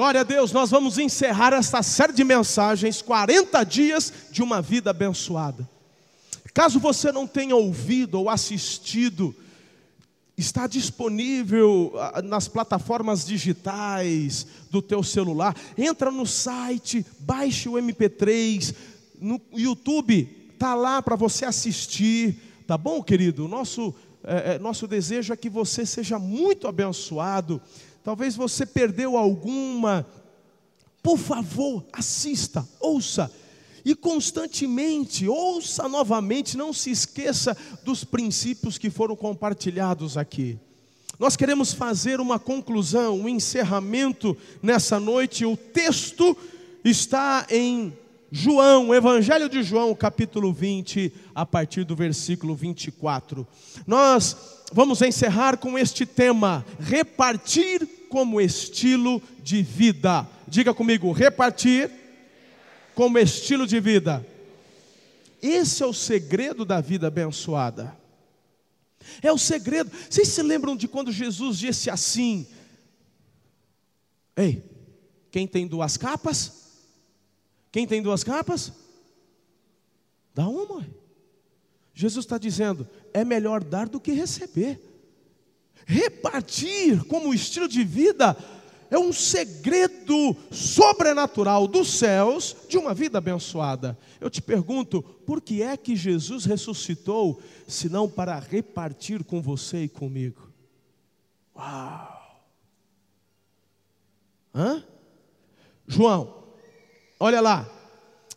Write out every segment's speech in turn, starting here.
Glória a Deus, nós vamos encerrar esta série de mensagens, 40 dias de uma vida abençoada. Caso você não tenha ouvido ou assistido, está disponível ah, nas plataformas digitais do teu celular. Entra no site, baixe o MP3, no YouTube está lá para você assistir, tá bom, querido? Nosso é, nosso desejo é que você seja muito abençoado. Talvez você perdeu alguma. Por favor, assista, ouça. E constantemente, ouça novamente, não se esqueça dos princípios que foram compartilhados aqui. Nós queremos fazer uma conclusão, um encerramento nessa noite. O texto está em João, Evangelho de João, capítulo 20, a partir do versículo 24. Nós vamos encerrar com este tema: repartir como estilo de vida. Diga comigo, repartir como estilo de vida. Esse é o segredo da vida abençoada. É o segredo. Vocês se lembram de quando Jesus disse assim: Ei, quem tem duas capas? Quem tem duas capas? Dá uma. Jesus está dizendo: é melhor dar do que receber. Repartir como estilo de vida é um segredo sobrenatural dos céus de uma vida abençoada. Eu te pergunto, por que é que Jesus ressuscitou, se não para repartir com você e comigo? Uau! Hã? João, Olha lá,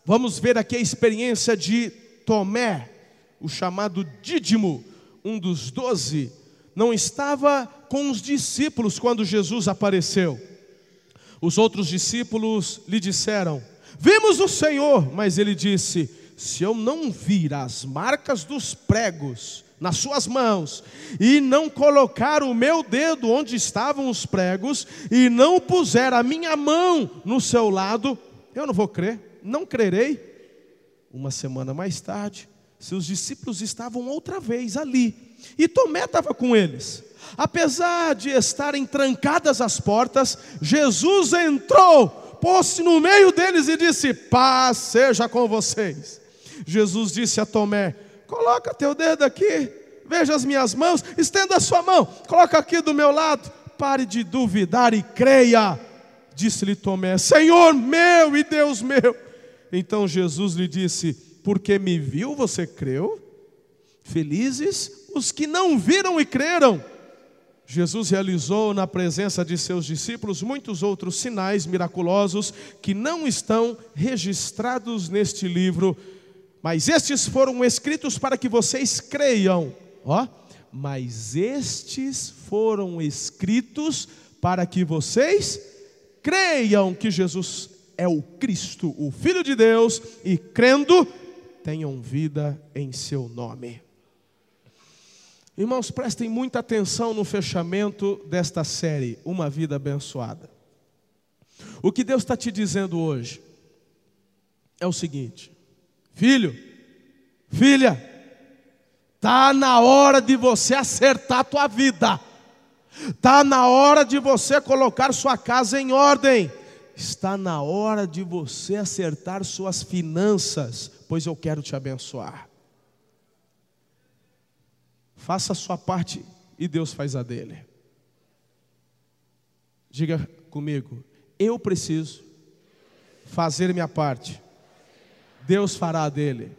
vamos ver aqui a experiência de Tomé, o chamado Dídimo, um dos doze, não estava com os discípulos quando Jesus apareceu. Os outros discípulos lhe disseram: Vimos o Senhor, mas ele disse: Se eu não vir as marcas dos pregos nas suas mãos, e não colocar o meu dedo onde estavam os pregos, e não puser a minha mão no seu lado, eu não vou crer, não crerei. Uma semana mais tarde, seus discípulos estavam outra vez ali, e Tomé estava com eles. Apesar de estarem trancadas as portas, Jesus entrou, pôs-se no meio deles e disse: Paz seja com vocês. Jesus disse a Tomé: Coloca teu dedo aqui, veja as minhas mãos, estenda a sua mão, coloca aqui do meu lado, pare de duvidar e creia. Disse-lhe Tomé: Senhor meu e Deus meu. Então Jesus lhe disse: Porque me viu, você creu? Felizes os que não viram e creram. Jesus realizou na presença de seus discípulos muitos outros sinais miraculosos que não estão registrados neste livro, mas estes foram escritos para que vocês creiam. Ó, mas estes foram escritos para que vocês creiam que Jesus é o Cristo, o Filho de Deus, e crendo, tenham vida em seu nome. Irmãos, prestem muita atenção no fechamento desta série, Uma Vida Abençoada. O que Deus está te dizendo hoje é o seguinte: filho, filha, está na hora de você acertar a tua vida. Está na hora de você colocar sua casa em ordem. Está na hora de você acertar suas finanças, pois eu quero te abençoar. Faça a sua parte e Deus faz a dele. Diga comigo, eu preciso fazer minha parte. Deus fará a dele.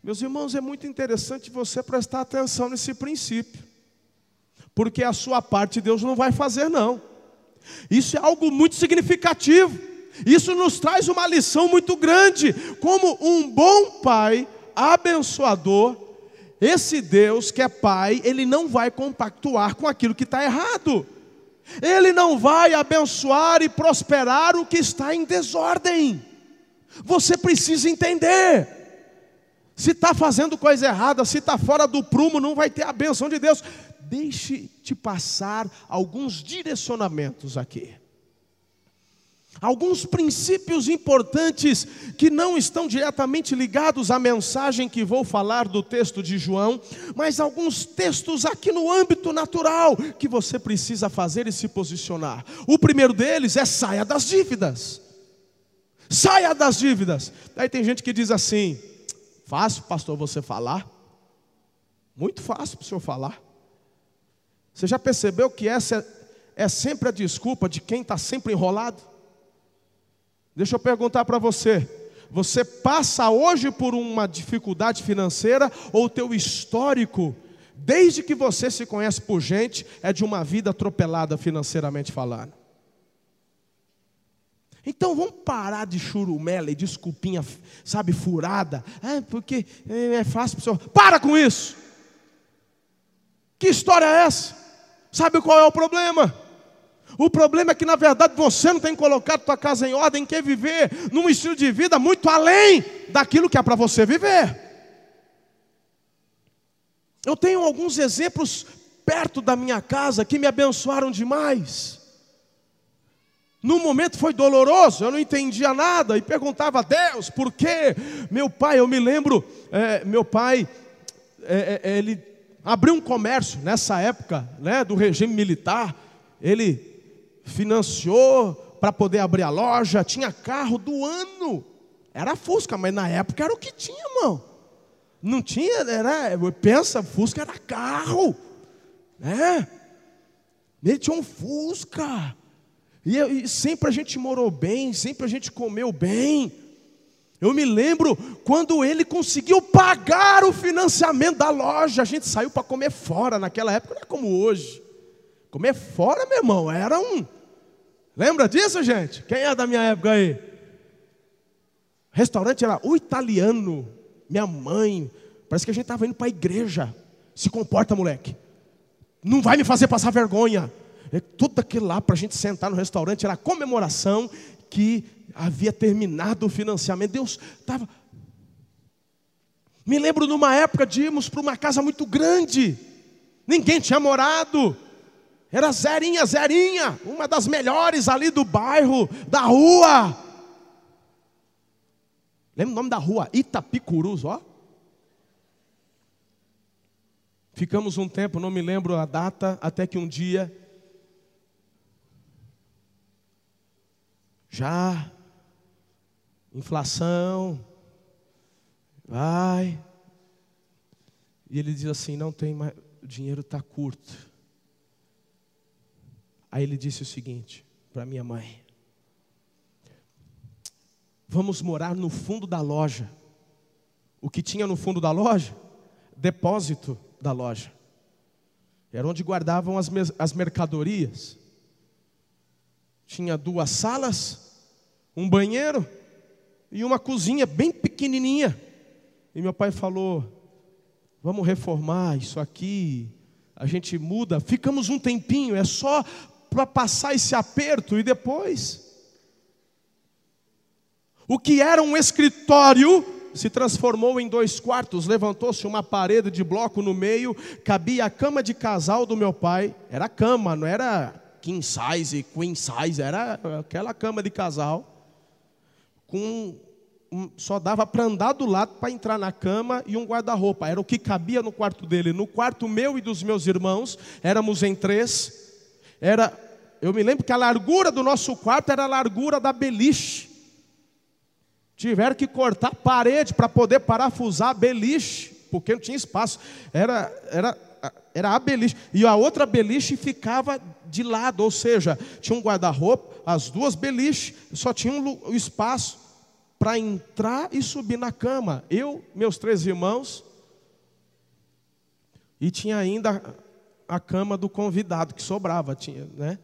Meus irmãos, é muito interessante você prestar atenção nesse princípio porque a sua parte Deus não vai fazer, não. Isso é algo muito significativo. Isso nos traz uma lição muito grande. Como um bom pai abençoador, esse Deus que é pai, ele não vai compactuar com aquilo que está errado. Ele não vai abençoar e prosperar o que está em desordem. Você precisa entender. Se está fazendo coisa errada, se está fora do prumo, não vai ter a benção de Deus deixe te passar alguns direcionamentos aqui. Alguns princípios importantes que não estão diretamente ligados à mensagem que vou falar do texto de João, mas alguns textos aqui no âmbito natural que você precisa fazer e se posicionar. O primeiro deles é saia das dívidas. Saia das dívidas. Aí tem gente que diz assim: fácil, pastor, você falar? Muito fácil para o senhor falar. Você já percebeu que essa é, é sempre a desculpa de quem está sempre enrolado? Deixa eu perguntar para você: você passa hoje por uma dificuldade financeira ou teu histórico, desde que você se conhece por gente, é de uma vida atropelada financeiramente falando? Então vamos parar de churumela e desculpinha, sabe, furada. Ah, porque é fácil para o senhor. Para com isso! Que história é essa? Sabe qual é o problema? O problema é que, na verdade, você não tem colocado tua casa em ordem, quer viver num estilo de vida muito além daquilo que é para você viver. Eu tenho alguns exemplos perto da minha casa que me abençoaram demais. No momento foi doloroso, eu não entendia nada e perguntava a Deus por quê. Meu pai, eu me lembro, é, meu pai, é, é, ele abriu um comércio nessa época né, do regime militar. Ele financiou para poder abrir a loja, tinha carro do ano. Era Fusca, mas na época era o que tinha, irmão. Não tinha, era, pensa, Fusca era carro, né? Ele tinha um Fusca. E, e sempre a gente morou bem, sempre a gente comeu bem. Eu me lembro quando ele conseguiu pagar o financiamento da loja, a gente saiu para comer fora naquela época, não é como hoje. Comer fora, meu irmão, era um Lembra disso, gente? Quem é da minha época aí? Restaurante era o italiano. Minha mãe. Parece que a gente estava indo para a igreja. Se comporta, moleque. Não vai me fazer passar vergonha. É tudo aquilo lá para a gente sentar no restaurante era comemoração que havia terminado o financiamento. Deus estava. Me lembro numa época de irmos para uma casa muito grande. Ninguém tinha morado. Era Zerinha, Zerinha, uma das melhores ali do bairro, da rua. Lembra o nome da rua? Itapicurus, ó. Ficamos um tempo, não me lembro a data, até que um dia, já, inflação, vai, e ele diz assim: não tem mais, o dinheiro está curto. Aí ele disse o seguinte para minha mãe: Vamos morar no fundo da loja. O que tinha no fundo da loja? Depósito da loja. Era onde guardavam as, as mercadorias. Tinha duas salas, um banheiro e uma cozinha bem pequenininha. E meu pai falou: Vamos reformar isso aqui. A gente muda, ficamos um tempinho, é só para passar esse aperto e depois. O que era um escritório se transformou em dois quartos, levantou-se uma parede de bloco no meio, cabia a cama de casal do meu pai, era cama, não era king size, queen size, era aquela cama de casal, com só dava para andar do lado para entrar na cama e um guarda-roupa, era o que cabia no quarto dele. No quarto meu e dos meus irmãos, éramos em três, era eu me lembro que a largura do nosso quarto era a largura da beliche. Tiveram que cortar parede para poder parafusar a beliche, porque não tinha espaço. Era, era, era a beliche. E a outra beliche ficava de lado, ou seja, tinha um guarda-roupa, as duas beliches, só tinha um espaço para entrar e subir na cama. Eu, meus três irmãos, e tinha ainda a cama do convidado que sobrava, tinha, né?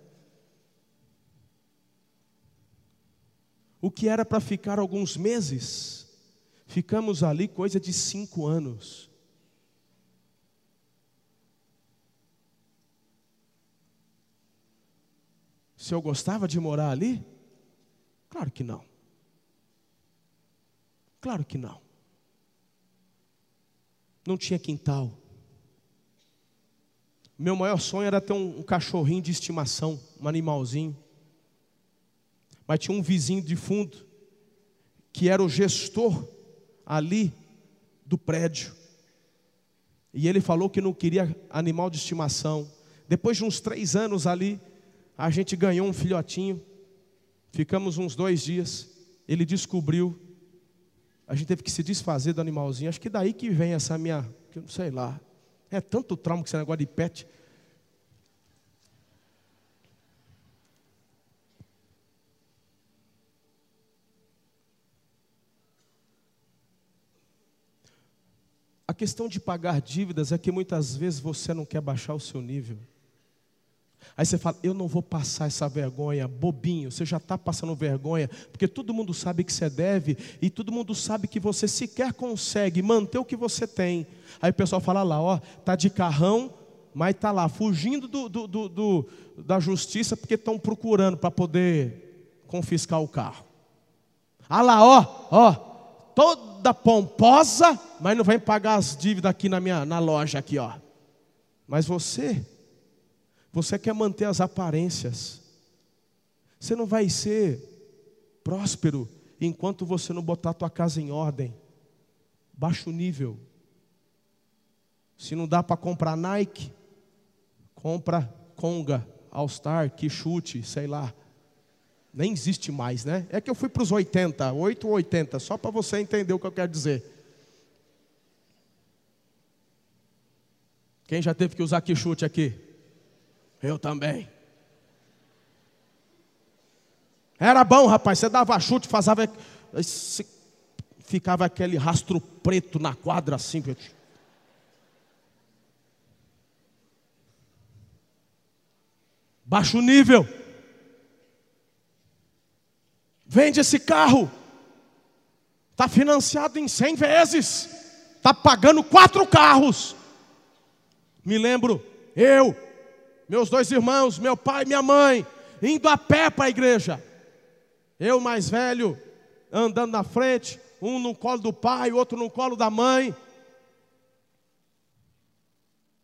O que era para ficar alguns meses, ficamos ali coisa de cinco anos. Se eu gostava de morar ali? Claro que não. Claro que não. Não tinha quintal. Meu maior sonho era ter um, um cachorrinho de estimação, um animalzinho. Mas tinha um vizinho de fundo, que era o gestor ali do prédio. E ele falou que não queria animal de estimação. Depois de uns três anos ali, a gente ganhou um filhotinho. Ficamos uns dois dias. Ele descobriu. A gente teve que se desfazer do animalzinho. Acho que daí que vem essa minha, sei lá. É tanto trauma que esse negócio de pet. A questão de pagar dívidas é que muitas vezes você não quer baixar o seu nível. Aí você fala, eu não vou passar essa vergonha, bobinho, você já está passando vergonha, porque todo mundo sabe que você deve, e todo mundo sabe que você sequer consegue manter o que você tem. Aí o pessoal fala lá, ó, tá de carrão, mas está lá, fugindo do, do, do, do da justiça, porque estão procurando para poder confiscar o carro. Ah lá, ó, ó, toda pomposa, mas não vem pagar as dívidas aqui na minha na loja aqui, ó. Mas você você quer manter as aparências. Você não vai ser próspero enquanto você não botar a tua casa em ordem. Baixo nível. Se não dá para comprar Nike, compra Conga, All Star, que chute, sei lá. Nem existe mais, né? É que eu fui para os 80, 8 ou 80, só para você entender o que eu quero dizer. Quem já teve que usar que chute aqui? Eu também. Era bom, rapaz. Você dava chute, fazia. Ficava aquele rastro preto na quadra assim. Baixo nível. Vende esse carro. Está financiado em 100 vezes. Está pagando quatro carros. Me lembro, eu, meus dois irmãos, meu pai e minha mãe, indo a pé para a igreja. Eu mais velho, andando na frente, um no colo do pai, outro no colo da mãe.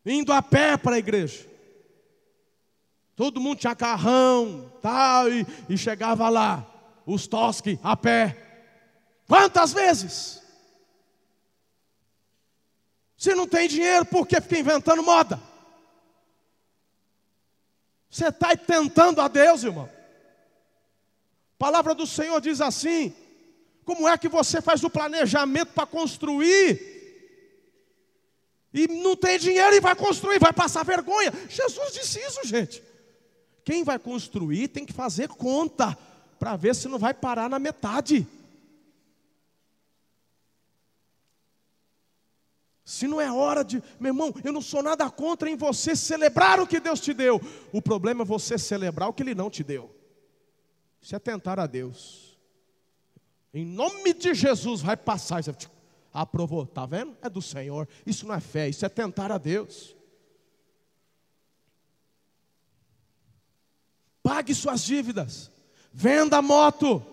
Indo a pé para a igreja. Todo mundo tinha carrão, tal, e, e chegava lá, os tosques a pé. Quantas vezes? Se não tem dinheiro, por que fica inventando moda? Você está tentando a Deus, irmão. A palavra do Senhor diz assim: como é que você faz o planejamento para construir? E não tem dinheiro e vai construir, vai passar vergonha. Jesus disse isso, gente. Quem vai construir tem que fazer conta para ver se não vai parar na metade. Se não é hora de, meu irmão, eu não sou nada contra em você celebrar o que Deus te deu. O problema é você celebrar o que Ele não te deu. Isso é tentar a Deus. Em nome de Jesus vai passar. Você aprovou, tá vendo? É do Senhor. Isso não é fé, isso é tentar a Deus. Pague suas dívidas. Venda a moto.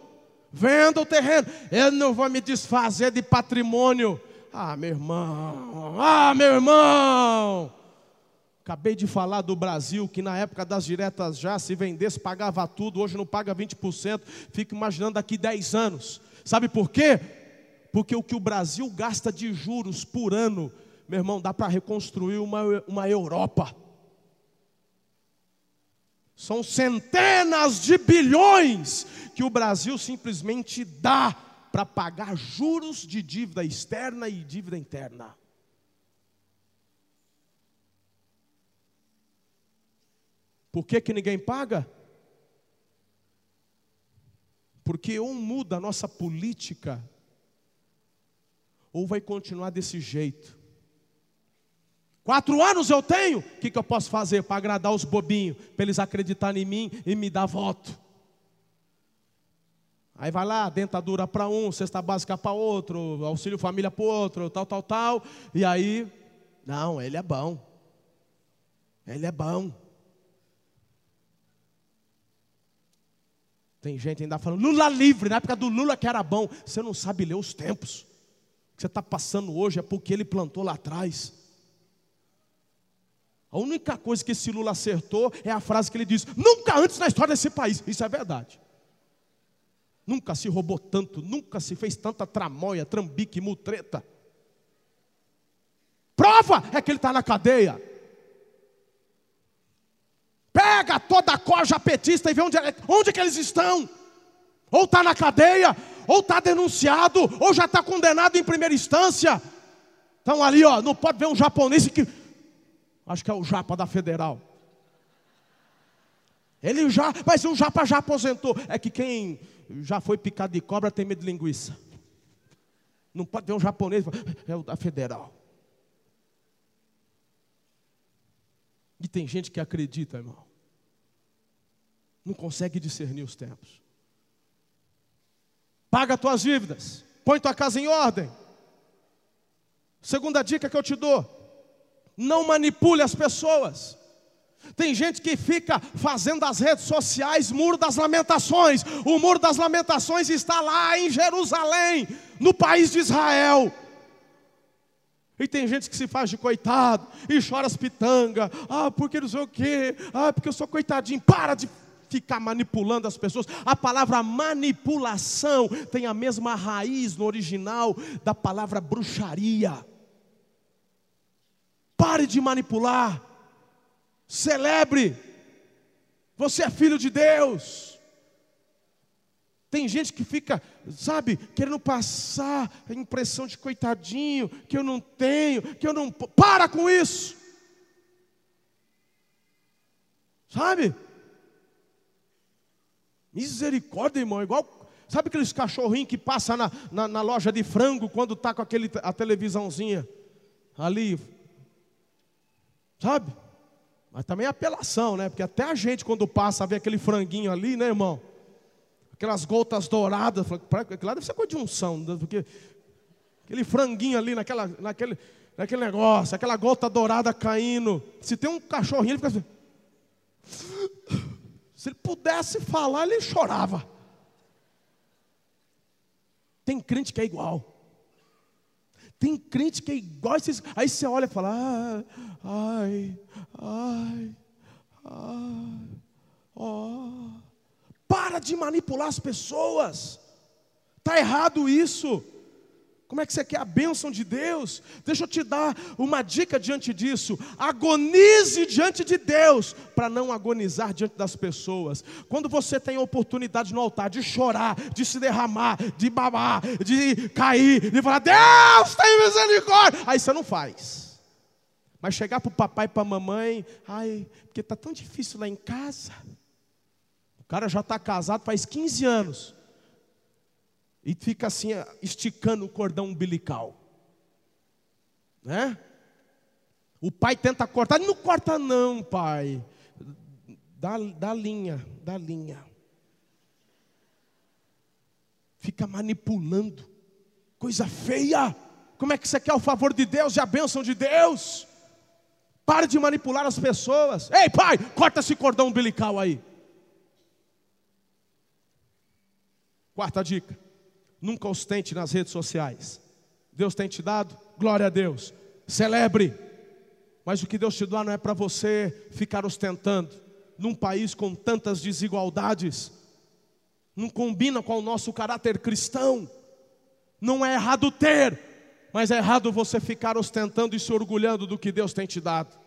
Venda o terreno. Eu não vou me desfazer de patrimônio ah, meu irmão, ah, meu irmão. Acabei de falar do Brasil, que na época das diretas já, se vendesse, pagava tudo, hoje não paga 20%. Fico imaginando daqui 10 anos. Sabe por quê? Porque o que o Brasil gasta de juros por ano, meu irmão, dá para reconstruir uma, uma Europa. São centenas de bilhões que o Brasil simplesmente dá para pagar juros de dívida externa e dívida interna. Por que, que ninguém paga? Porque ou muda a nossa política, ou vai continuar desse jeito. Quatro anos eu tenho, o que, que eu posso fazer para agradar os bobinhos, para eles acreditarem em mim e me dar voto? Aí vai lá, dentadura para um, cesta básica para outro, auxílio família para outro, tal, tal, tal. E aí, não, ele é bom. Ele é bom. Tem gente ainda falando, Lula livre, na época do Lula que era bom. Você não sabe ler os tempos. O que você está passando hoje é porque ele plantou lá atrás. A única coisa que esse Lula acertou é a frase que ele diz: nunca antes na história desse país. Isso é verdade. Nunca se roubou tanto, nunca se fez tanta tramóia, trambique, mutreta. Prova é que ele está na cadeia. Pega toda a corja petista e vê onde, onde que eles estão. Ou está na cadeia, ou está denunciado, ou já está condenado em primeira instância. Então ali, ó, não pode ver um japonês que. Acho que é o Japa da Federal. Ele já, mas o Japa já aposentou. É que quem já foi picado de cobra tem medo de linguiça. Não pode ver um japonês, é o da Federal. E tem gente que acredita, irmão. Não consegue discernir os tempos. Paga tuas dívidas. Põe tua casa em ordem. Segunda dica que eu te dou: não manipule as pessoas. Tem gente que fica fazendo das redes sociais muro das lamentações. O muro das lamentações está lá em Jerusalém, no país de Israel. E tem gente que se faz de coitado e chora as pitangas. Ah, porque não sei o quê. Ah, porque eu sou coitadinho. Para de ficar manipulando as pessoas. A palavra manipulação tem a mesma raiz no original da palavra bruxaria. Pare de manipular. Celebre. Você é filho de Deus. Tem gente que fica, sabe, querendo passar a impressão de coitadinho, que eu não tenho, que eu não. Para com isso. Sabe? Misericórdia, irmão, igual. Sabe aqueles cachorrinhos que passam na, na, na loja de frango quando está com aquele, a televisãozinha ali? Sabe? Mas também é apelação, né? Porque até a gente, quando passa, vê aquele franguinho ali, né, irmão? Aquelas gotas douradas. Aquilo lá deve ser coisa de unção, né? porque aquele franguinho ali, naquela, naquele, naquele negócio, aquela gota dourada caindo. Se tem um cachorrinho, ele fica assim. Se ele pudesse falar, ele chorava. Tem crente que é igual. Tem crente que é igual. Aí você olha e fala: ah, ai, ai, ai, oh. Para de manipular as pessoas. Está errado isso. Como é que você quer a bênção de Deus? Deixa eu te dar uma dica diante disso. Agonize diante de Deus, para não agonizar diante das pessoas. Quando você tem a oportunidade no altar de chorar, de se derramar, de babar, de cair, de falar, Deus tem misericórdia, aí você não faz. Mas chegar para o papai e para a mamãe, ai, porque está tão difícil lá em casa. O cara já está casado faz 15 anos e fica assim, esticando o cordão umbilical. Né? O pai tenta cortar, não corta não, pai. Dá, dá linha, dá linha. Fica manipulando. Coisa feia. Como é que você quer o favor de Deus e a bênção de Deus? Pare de manipular as pessoas. Ei, pai, corta esse cordão umbilical aí. Quarta dica. Nunca ostente nas redes sociais. Deus tem te dado, glória a Deus. Celebre. Mas o que Deus te dá não é para você ficar ostentando. Num país com tantas desigualdades, não combina com o nosso caráter cristão. Não é errado ter, mas é errado você ficar ostentando e se orgulhando do que Deus tem te dado.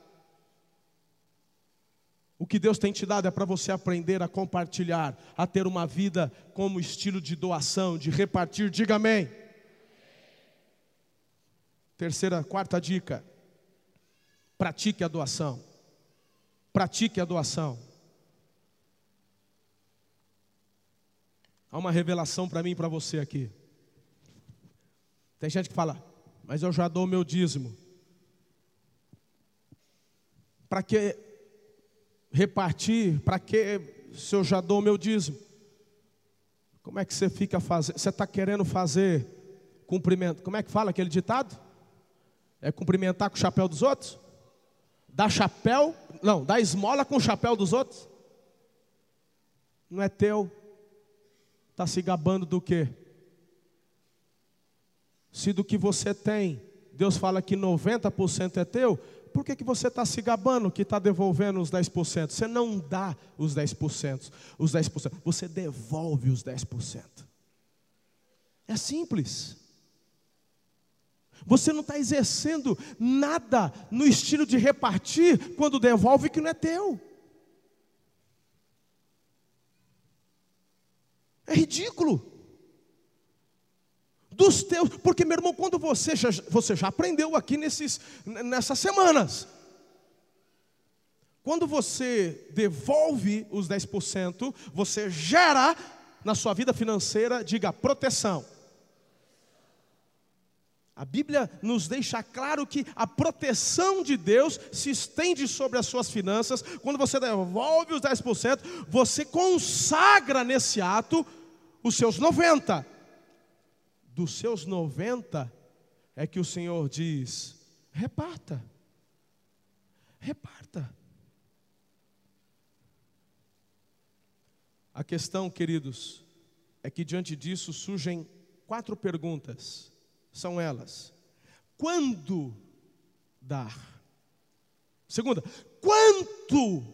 O que Deus tem te dado é para você aprender a compartilhar, a ter uma vida como estilo de doação, de repartir. Diga amém. Terceira, quarta dica: pratique a doação. Pratique a doação. Há uma revelação para mim e para você aqui. Tem gente que fala, mas eu já dou o meu dízimo. Para que repartir, para que se eu já dou o meu dízimo? Como é que você fica fazendo? Você está querendo fazer cumprimento? Como é que fala aquele ditado? É cumprimentar com o chapéu dos outros? Dar chapéu, não, dar esmola com o chapéu dos outros? Não é teu. Está se gabando do quê? Se do que você tem, Deus fala que 90% é teu, por que, que você está se gabando que está devolvendo os 10%? Você não dá os 10%, os 10%, você devolve os 10%. É simples. Você não está exercendo nada no estilo de repartir quando devolve que não é teu. É ridículo. Dos teus, porque meu irmão, quando você já, você já aprendeu aqui nesses, nessas semanas, quando você devolve os 10%, você gera na sua vida financeira, diga proteção. A Bíblia nos deixa claro que a proteção de Deus se estende sobre as suas finanças. Quando você devolve os 10%, você consagra nesse ato os seus 90. Dos seus 90 é que o Senhor diz: reparta. Reparta. A questão, queridos, é que diante disso surgem quatro perguntas. São elas: quando dar? Segunda, quanto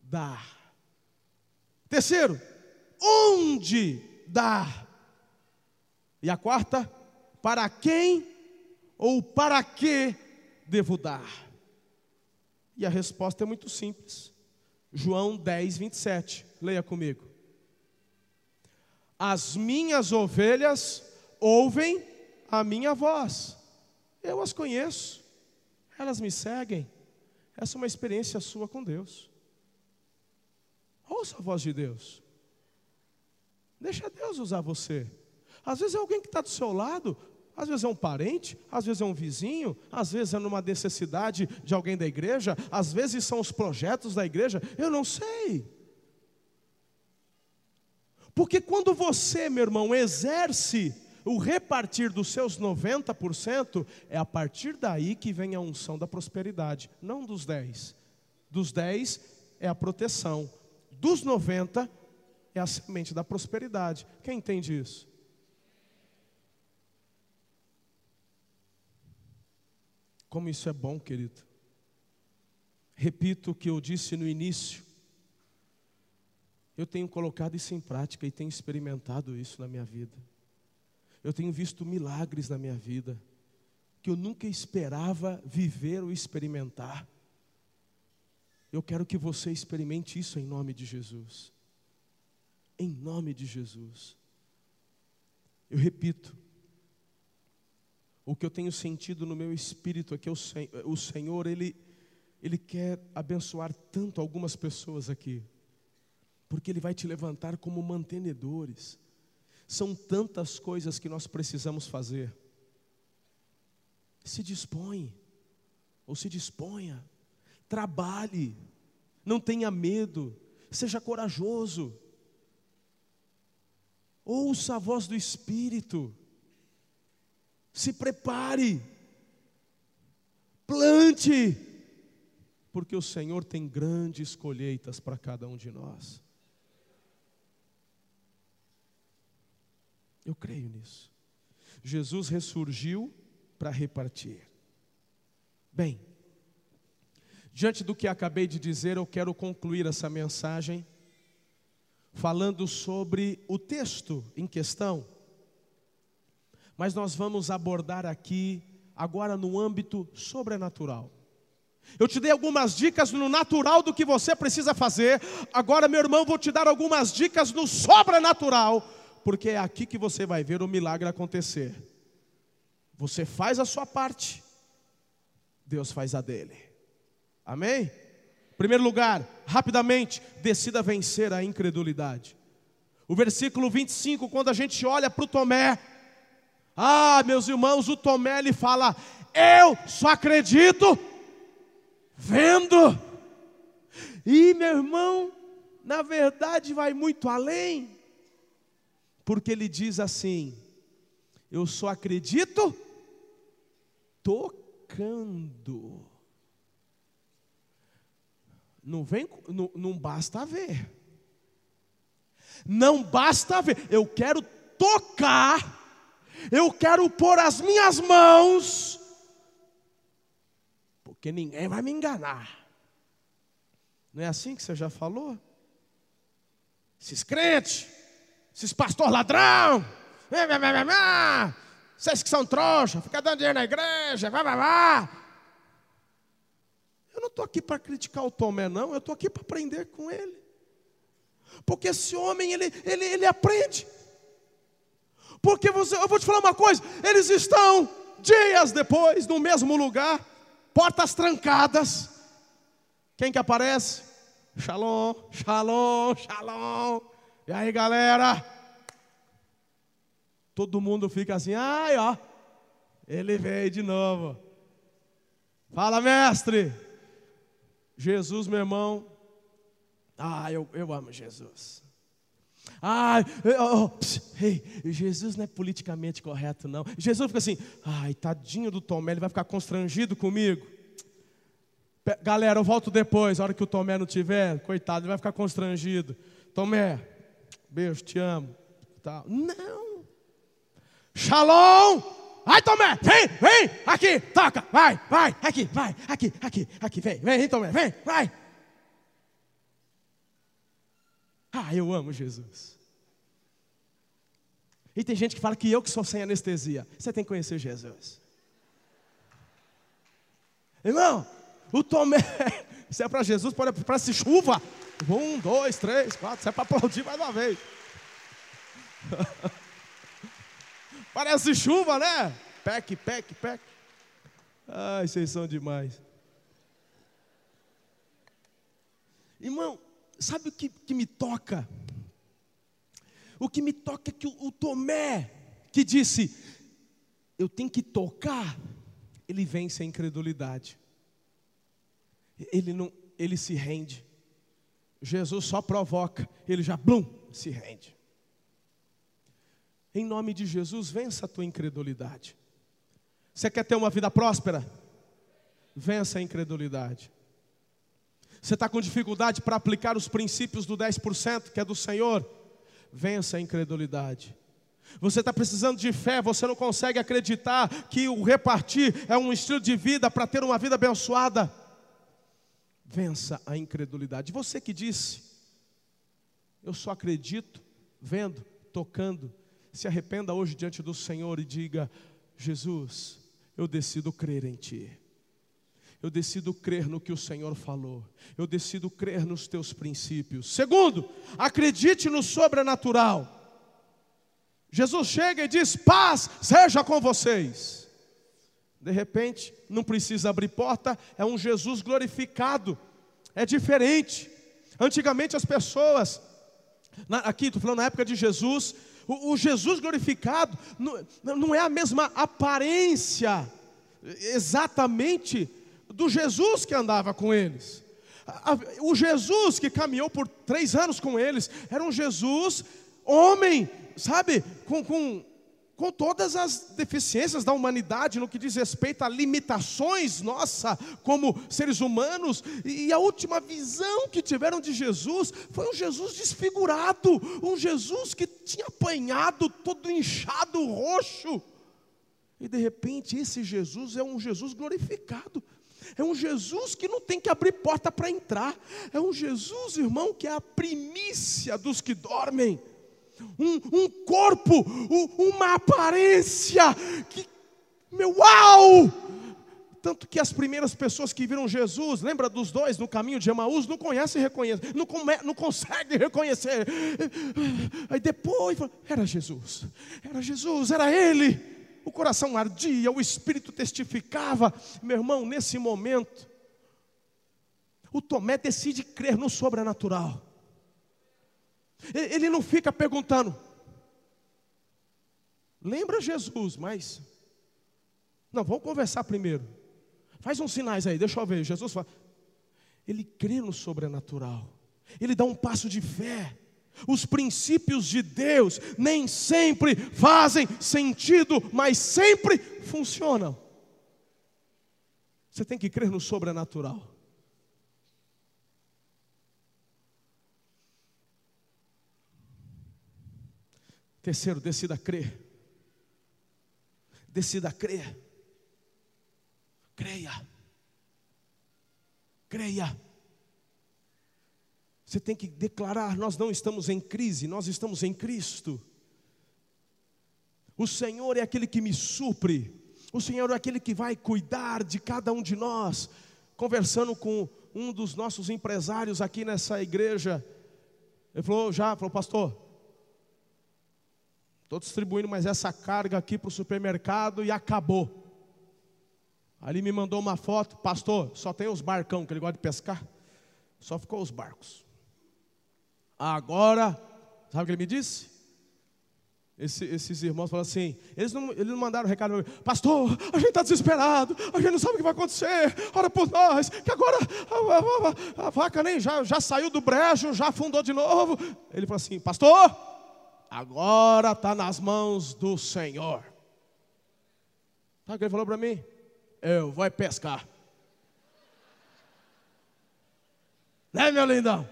dar? Terceiro, onde dar? E a quarta, para quem ou para que devo dar? E a resposta é muito simples. João 10, 27. Leia comigo. As minhas ovelhas ouvem a minha voz. Eu as conheço. Elas me seguem. Essa é uma experiência sua com Deus. Ouça a voz de Deus. Deixa Deus usar você. Às vezes é alguém que está do seu lado, às vezes é um parente, às vezes é um vizinho, às vezes é numa necessidade de alguém da igreja, às vezes são os projetos da igreja, eu não sei. Porque quando você, meu irmão, exerce o repartir dos seus 90%, é a partir daí que vem a unção da prosperidade, não dos 10. Dos 10 é a proteção, dos 90 é a semente da prosperidade. Quem entende isso? Como isso é bom, querido. Repito o que eu disse no início. Eu tenho colocado isso em prática e tenho experimentado isso na minha vida. Eu tenho visto milagres na minha vida que eu nunca esperava viver ou experimentar. Eu quero que você experimente isso em nome de Jesus. Em nome de Jesus. Eu repito, o que eu tenho sentido no meu espírito é que o Senhor, Ele, Ele quer abençoar tanto algumas pessoas aqui porque Ele vai te levantar como mantenedores. São tantas coisas que nós precisamos fazer. Se dispõe, ou se disponha, trabalhe, não tenha medo, seja corajoso. Ouça a voz do Espírito, se prepare, plante, porque o Senhor tem grandes colheitas para cada um de nós. Eu creio nisso. Jesus ressurgiu para repartir. Bem, diante do que acabei de dizer, eu quero concluir essa mensagem falando sobre o texto em questão. Mas nós vamos abordar aqui agora no âmbito sobrenatural. Eu te dei algumas dicas no natural do que você precisa fazer. Agora, meu irmão, vou te dar algumas dicas no sobrenatural porque é aqui que você vai ver o milagre acontecer. Você faz a sua parte, Deus faz a dele. Amém? Primeiro lugar, rapidamente, decida vencer a incredulidade. O versículo 25, quando a gente olha para o Tomé, ah, meus irmãos, o Tomé ele fala: Eu só acredito vendo. E meu irmão, na verdade, vai muito além porque ele diz assim: Eu só acredito tocando. Não vem, não, não basta ver. Não basta ver. Eu quero tocar. Eu quero pôr as minhas mãos. Porque ninguém vai me enganar. Não é assim que você já falou? Esses crentes esses pastor ladrão, Vocês que são trouxa, fica dando dinheiro na igreja, vá, vá, vá. Eu não estou aqui para criticar o Tomé, não, eu estou aqui para aprender com ele. Porque esse homem, ele, ele, ele aprende. Porque você, eu vou te falar uma coisa: eles estão dias depois no mesmo lugar, portas trancadas. Quem que aparece? Shalom, shalom, shalom. E aí, galera? Todo mundo fica assim, ai, ó, ele veio de novo. Fala, mestre. Jesus, meu irmão. Ah, eu, eu amo Jesus. Ah, oh, oh, hey, Jesus não é politicamente correto, não. Jesus fica assim, ai, tadinho do Tomé, ele vai ficar constrangido comigo. Galera, eu volto depois, a hora que o Tomé não tiver, coitado, ele vai ficar constrangido. Tomé, beijo, te amo. Tá. Não. Shalom! Vai, Tomé, vem, vem, aqui, toca, vai, vai, aqui, vai, aqui, aqui, aqui, vem, vem, Tomé, vem, vai. Ah, eu amo Jesus. E tem gente que fala que eu que sou sem anestesia. Você tem que conhecer Jesus. Irmão, o Tomé, se é para Jesus, pode para se chuva. Um, dois, três, quatro, se é para aplaudir mais uma vez. Parece chuva, né? Pec, pec, pec. Ai, vocês são demais. Irmão, sabe o que, que me toca? O que me toca é que o, o Tomé, que disse, eu tenho que tocar, ele vence a incredulidade. Ele não, ele se rende. Jesus só provoca, ele já blum, se rende. Em nome de Jesus, vença a tua incredulidade. Você quer ter uma vida próspera? Vença a incredulidade. Você está com dificuldade para aplicar os princípios do 10% que é do Senhor? Vença a incredulidade. Você está precisando de fé, você não consegue acreditar que o repartir é um estilo de vida para ter uma vida abençoada. Vença a incredulidade. Você que disse, eu só acredito vendo, tocando. Se arrependa hoje diante do Senhor e diga: Jesus, eu decido crer em Ti. Eu decido crer no que o Senhor falou. Eu decido crer nos teus princípios. Segundo, acredite no sobrenatural. Jesus chega e diz: paz seja com vocês. De repente, não precisa abrir porta, é um Jesus glorificado. É diferente. Antigamente as pessoas, aqui estou falando na época de Jesus, o, o Jesus glorificado não, não é a mesma aparência exatamente do Jesus que andava com eles. O Jesus que caminhou por três anos com eles era um Jesus homem, sabe, com, com, com todas as deficiências da humanidade no que diz respeito a limitações nossa como seres humanos, e a última visão que tiveram de Jesus foi um Jesus desfigurado, um Jesus que tinha apanhado, todo inchado, roxo, e de repente esse Jesus é um Jesus glorificado. É um Jesus que não tem que abrir porta para entrar. É um Jesus, irmão, que é a primícia dos que dormem. Um, um corpo, um, uma aparência que, meu uau! Tanto que as primeiras pessoas que viram Jesus, lembra dos dois no caminho de Emaús, não conhecem e reconhecem, não, come, não conseguem reconhecer. Aí depois, era Jesus, era Jesus, era Ele o coração ardia, o espírito testificava. Meu irmão, nesse momento, o Tomé decide crer no sobrenatural. Ele não fica perguntando, lembra Jesus, mas. Não, vamos conversar primeiro. Faz uns sinais aí, deixa eu ver. Jesus fala. Ele crê no sobrenatural. Ele dá um passo de fé. Os princípios de Deus nem sempre fazem sentido, mas sempre funcionam. Você tem que crer no sobrenatural. Terceiro, decida crer. Decida crer. Creia. Creia. Você tem que declarar: nós não estamos em crise, nós estamos em Cristo. O Senhor é aquele que me supre. O Senhor é aquele que vai cuidar de cada um de nós. Conversando com um dos nossos empresários aqui nessa igreja, ele falou: Já, falou, pastor, estou distribuindo mais essa carga aqui para o supermercado e acabou. Ali me mandou uma foto, pastor, só tem os barcão que ele gosta de pescar, só ficou os barcos. Agora, sabe o que ele me disse? Esse, esses irmãos falaram assim: eles não, eles não mandaram recado para mim, pastor, a gente está desesperado, a gente não sabe o que vai acontecer, ora por nós, que agora a, a, a, a vaca nem já, já saiu do brejo, já afundou de novo. Ele falou assim: pastor, agora está nas mãos do Senhor. Sabe o que ele falou para mim? Eu vou pescar. Né, meu lindão?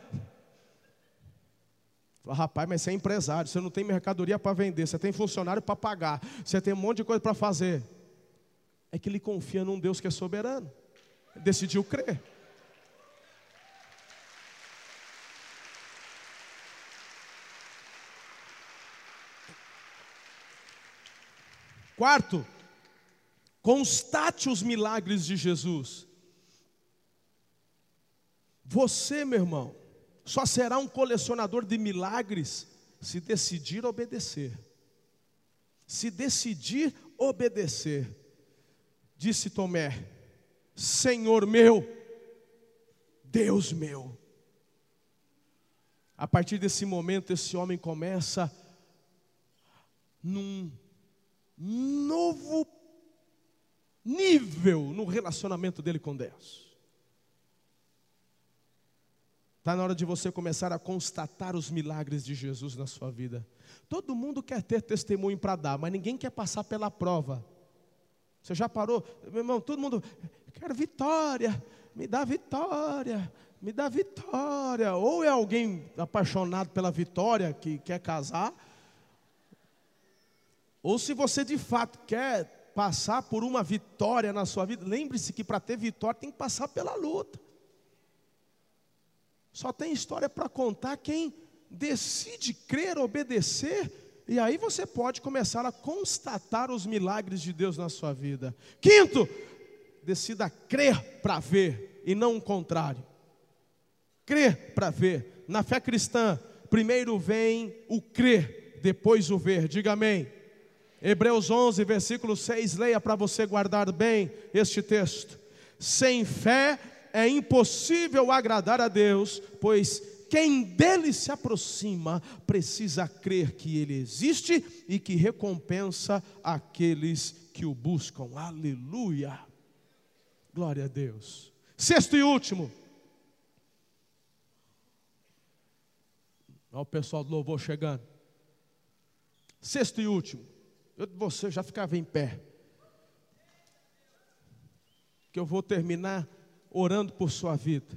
Falei, rapaz, mas você é empresário, você não tem mercadoria para vender, você tem funcionário para pagar, você tem um monte de coisa para fazer. É que ele confia num Deus que é soberano. decidiu crer. Quarto, constate os milagres de Jesus. Você, meu irmão, só será um colecionador de milagres se decidir obedecer. Se decidir obedecer. Disse Tomé: Senhor meu, Deus meu. A partir desse momento, esse homem começa num novo nível no relacionamento dele com Deus. Está na hora de você começar a constatar os milagres de Jesus na sua vida. Todo mundo quer ter testemunho para dar, mas ninguém quer passar pela prova. Você já parou? Meu irmão, todo mundo, quer vitória, me dá vitória, me dá vitória. Ou é alguém apaixonado pela vitória que quer casar, ou se você de fato quer passar por uma vitória na sua vida, lembre-se que para ter vitória tem que passar pela luta. Só tem história para contar quem decide crer, obedecer, e aí você pode começar a constatar os milagres de Deus na sua vida. Quinto, decida crer para ver e não o contrário. Crer para ver. Na fé cristã, primeiro vem o crer, depois o ver. Diga amém. Hebreus 11, versículo 6, leia para você guardar bem este texto. Sem fé é impossível agradar a Deus, pois quem dele se aproxima precisa crer que ele existe e que recompensa aqueles que o buscam. Aleluia! Glória a Deus. Sexto e último. Olha o pessoal do louvor chegando. Sexto e último. Eu, você já ficava em pé. Que eu vou terminar orando por sua vida.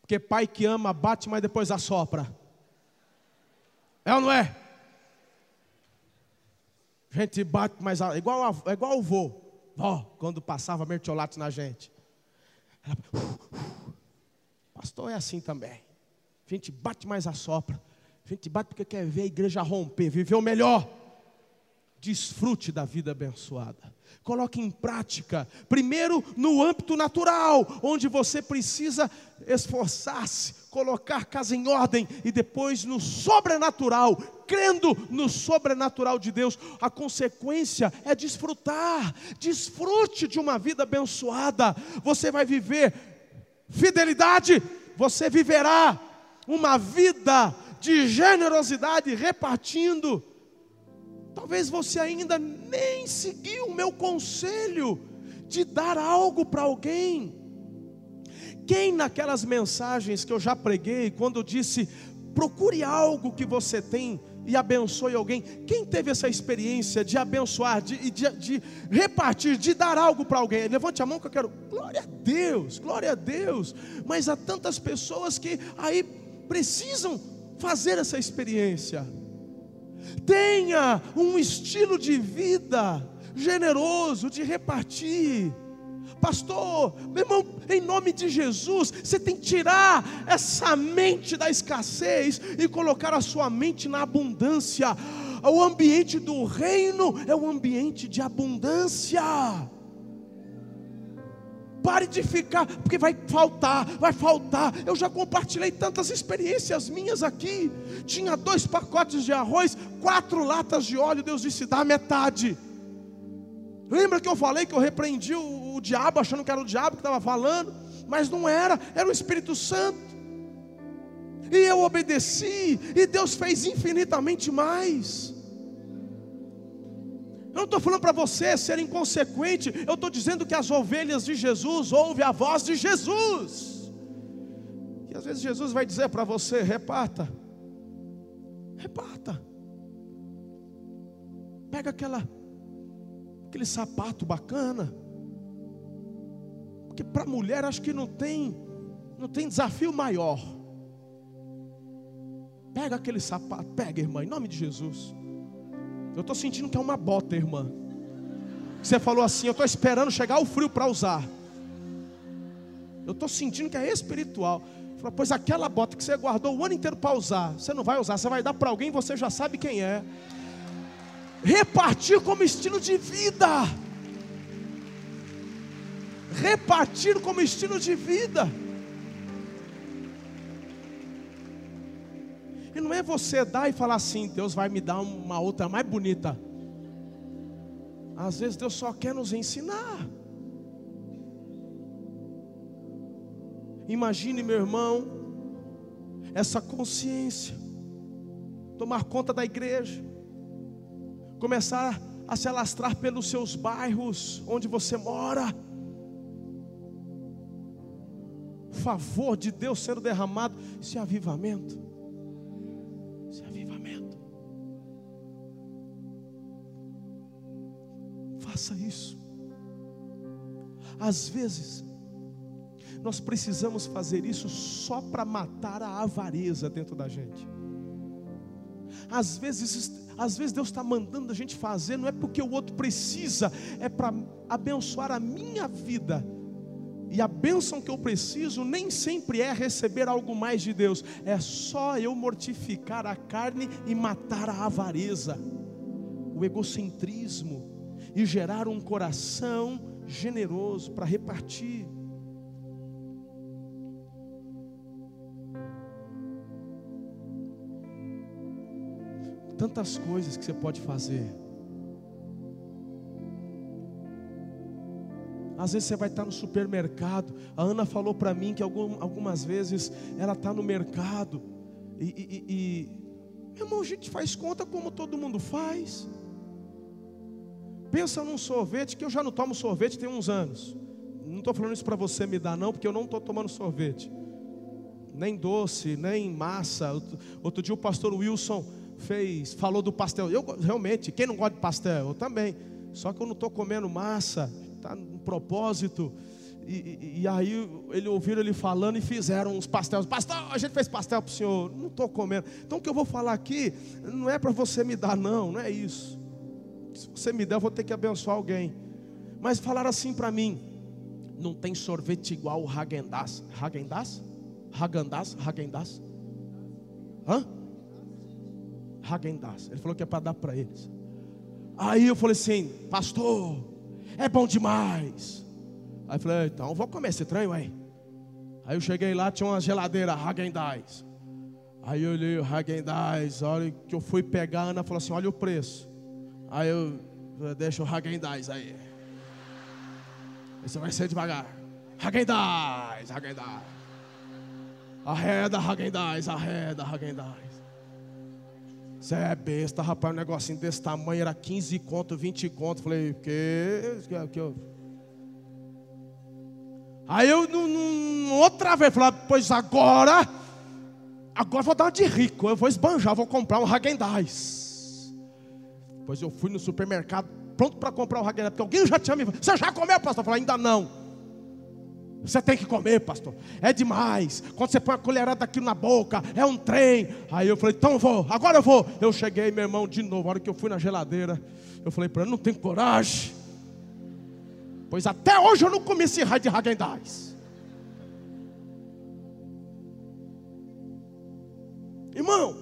Porque pai que ama bate, mas depois assopra. É ou não é? Gente bate, mas igual, a, igual o vô, ó, quando passava mertiolate na gente. Ela, pastor é assim também. A gente bate, mais assopra. A gente bate porque quer ver a igreja romper, viver o melhor. Desfrute da vida abençoada. Coloque em prática, primeiro no âmbito natural, onde você precisa esforçar-se, colocar casa em ordem, e depois no sobrenatural, crendo no sobrenatural de Deus. A consequência é desfrutar, desfrute de uma vida abençoada. Você vai viver fidelidade, você viverá uma vida de generosidade repartindo Talvez você ainda nem seguiu o meu conselho de dar algo para alguém. Quem naquelas mensagens que eu já preguei, quando eu disse, procure algo que você tem e abençoe alguém. Quem teve essa experiência de abençoar, de, de, de repartir, de dar algo para alguém? Levante a mão que eu quero. Glória a Deus, glória a Deus. Mas há tantas pessoas que aí precisam fazer essa experiência. Tenha um estilo de vida generoso, de repartir. Pastor, meu irmão, em nome de Jesus, você tem que tirar essa mente da escassez e colocar a sua mente na abundância. O ambiente do reino é um ambiente de abundância. Pare de ficar, porque vai faltar, vai faltar. Eu já compartilhei tantas experiências minhas aqui. Tinha dois pacotes de arroz, quatro latas de óleo. Deus disse: dá metade. Lembra que eu falei que eu repreendi o, o diabo, achando que era o diabo que estava falando? Mas não era, era o Espírito Santo. E eu obedeci, e Deus fez infinitamente mais. Eu não estou falando para você ser inconsequente, eu estou dizendo que as ovelhas de Jesus ouvem a voz de Jesus. E às vezes Jesus vai dizer para você: reparta, reparta. Pega aquela, aquele sapato bacana. Porque para mulher acho que não tem, não tem desafio maior. Pega aquele sapato, pega, irmã, em nome de Jesus. Eu estou sentindo que é uma bota, irmã. Você falou assim: Eu estou esperando chegar o frio para usar. Eu estou sentindo que é espiritual. Pois aquela bota que você guardou o ano inteiro para usar, você não vai usar, você vai dar para alguém, você já sabe quem é. Repartir como estilo de vida. Repartir como estilo de vida. E não é você dar e falar assim, Deus vai me dar uma outra mais bonita. Às vezes Deus só quer nos ensinar. Imagine, meu irmão, essa consciência tomar conta da igreja, começar a se alastrar pelos seus bairros onde você mora. O favor de Deus sendo derramado, esse avivamento. Às vezes, nós precisamos fazer isso só para matar a avareza dentro da gente. Às vezes, às vezes Deus está mandando a gente fazer, não é porque o outro precisa, é para abençoar a minha vida. E a bênção que eu preciso nem sempre é receber algo mais de Deus, é só eu mortificar a carne e matar a avareza, o egocentrismo, e gerar um coração generoso para repartir. Tantas coisas que você pode fazer. Às vezes você vai estar no supermercado. A Ana falou para mim que algumas vezes ela está no mercado e, e, e, meu irmão, a gente faz conta como todo mundo faz. Pensa num sorvete que eu já não tomo sorvete tem uns anos. Não estou falando isso para você me dar, não, porque eu não estou tomando sorvete. Nem doce, nem massa. Outro dia o pastor Wilson fez, falou do pastel. Eu realmente, quem não gosta de pastel? Eu também. Só que eu não estou comendo massa, está no propósito. E, e, e, aí ele ouviram ele falando e fizeram uns pastéis. Pastor, a gente fez pastel para o senhor. Não estou comendo. Então o que eu vou falar aqui não é para você me dar, não, não é isso se você me der, eu vou ter que abençoar alguém. Mas falaram assim para mim: não tem sorvete igual o Hagendaz. Hagendaz? Hagendaz? Hagendaz? Hã? Hagendaz. Ele falou que é para dar para eles. Aí eu falei assim: Pastor, é bom demais. Aí eu falei: Então vou comer esse trem, ué. Aí eu cheguei lá, tinha uma geladeira Hagendaz. Aí eu olhei o Hagendaz, a hora que eu fui pegar, a Ana falou assim: Olha o preço. Aí eu deixo o Hagendaz aí. Você vai ser devagar. Hagendaz, Hagendaz. Arreda, Hagendaz, arreda, Hagendaz. Você é besta, rapaz, um negocinho desse tamanho era 15 conto, 20 conto. Falei, que? que, eu... Aí eu, outra vez, falei, pois agora, agora vou dar uma de rico. Eu vou esbanjar, vou comprar um Hagendaz. Pois eu fui no supermercado pronto para comprar o ragueira, porque alguém já tinha me falado, você já comeu, pastor? Eu falei, ainda não. Você tem que comer, pastor. É demais. Quando você põe a colherada aqui na boca, é um trem. Aí eu falei, então eu vou, agora eu vou. Eu cheguei, meu irmão, de novo. A hora que eu fui na geladeira, eu falei para ele, não tenho coragem. Pois até hoje eu não comi esse raio de Hagendaz. Irmão,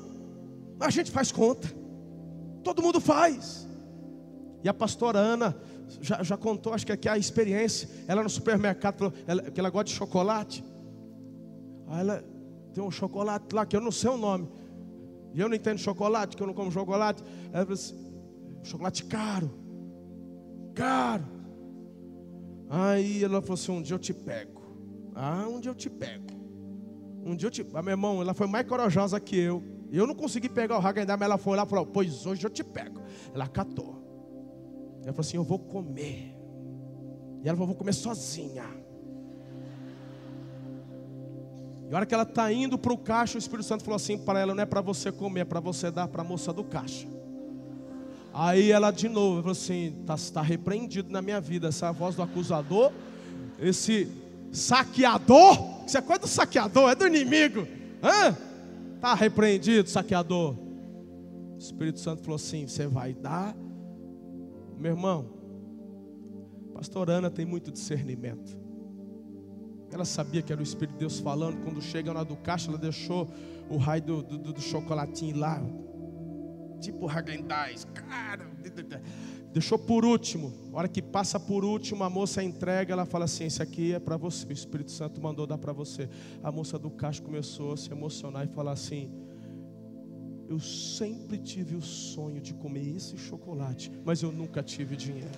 a gente faz conta. Todo mundo faz. E a pastora Ana já, já contou, acho que aqui é a experiência. Ela no supermercado, ela, que ela gosta de chocolate. Aí ela tem um chocolate lá que eu não sei o nome. E eu não entendo chocolate, que eu não como chocolate. Ela falou assim, chocolate caro. Caro. Aí ela falou assim: um dia eu te pego. Ah, um dia eu te pego. Um dia eu te. Ah, meu irmão, ela foi mais corajosa que eu. Eu não consegui pegar o Hagendar, mas ela foi lá e falou: Pois hoje eu te pego. Ela catou. Ela falou assim: Eu vou comer. E ela falou: Vou comer sozinha. E a hora que ela está indo para o caixa, o Espírito Santo falou assim para ela: Não é para você comer, é para você dar para a moça do caixa. Aí ela de novo falou assim: Está tá repreendido na minha vida essa voz do acusador, esse saqueador. Isso é coisa do saqueador, é do inimigo. Está repreendido, saqueador. O Espírito Santo falou assim: Você vai dar, meu irmão. Pastor Ana tem muito discernimento. Ela sabia que era o Espírito de Deus falando. Quando chega na do caixa, ela deixou o raio do, do, do chocolatinho lá. Tipo Hagendaz. Cara, deixou por último. A hora que passa por último, a moça entrega. Ela fala assim: Esse aqui é para você. O Espírito Santo mandou dar para você. A moça do caixa começou a se emocionar e falar assim: Eu sempre tive o sonho de comer esse chocolate, mas eu nunca tive dinheiro.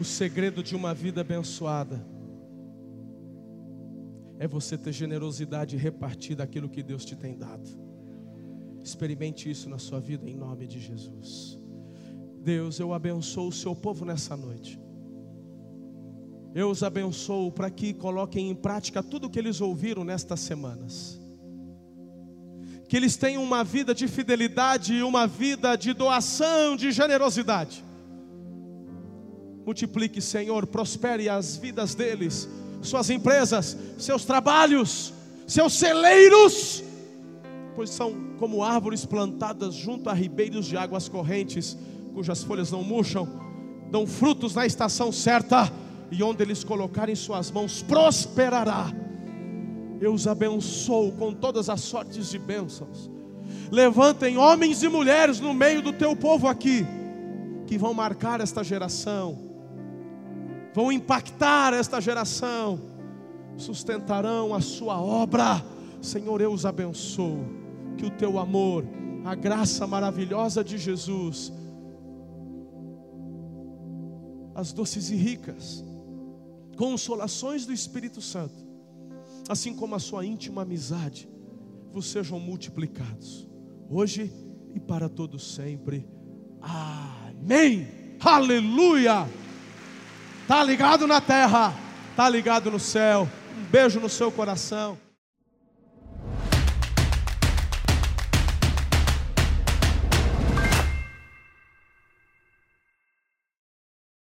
O segredo de uma vida abençoada é você ter generosidade e repartir daquilo que Deus te tem dado. Experimente isso na sua vida em nome de Jesus. Deus, eu abençoo o seu povo nessa noite. Eu os abençoo para que coloquem em prática tudo o que eles ouviram nestas semanas. Que eles tenham uma vida de fidelidade e uma vida de doação, de generosidade Multiplique, Senhor, prospere as vidas deles, suas empresas, seus trabalhos, seus celeiros, pois são como árvores plantadas junto a ribeiros de águas correntes, cujas folhas não murcham, dão frutos na estação certa, e onde eles colocarem suas mãos, prosperará. Eu os abençoo com todas as sortes de bênçãos. Levantem homens e mulheres no meio do teu povo aqui, que vão marcar esta geração vão impactar esta geração, sustentarão a sua obra. Senhor, eu os abençoo. Que o teu amor, a graça maravilhosa de Jesus, as doces e ricas consolações do Espírito Santo, assim como a sua íntima amizade, vos sejam multiplicados, hoje e para todos sempre. Amém. Aleluia. Tá ligado na terra, tá ligado no céu. Um beijo no seu coração.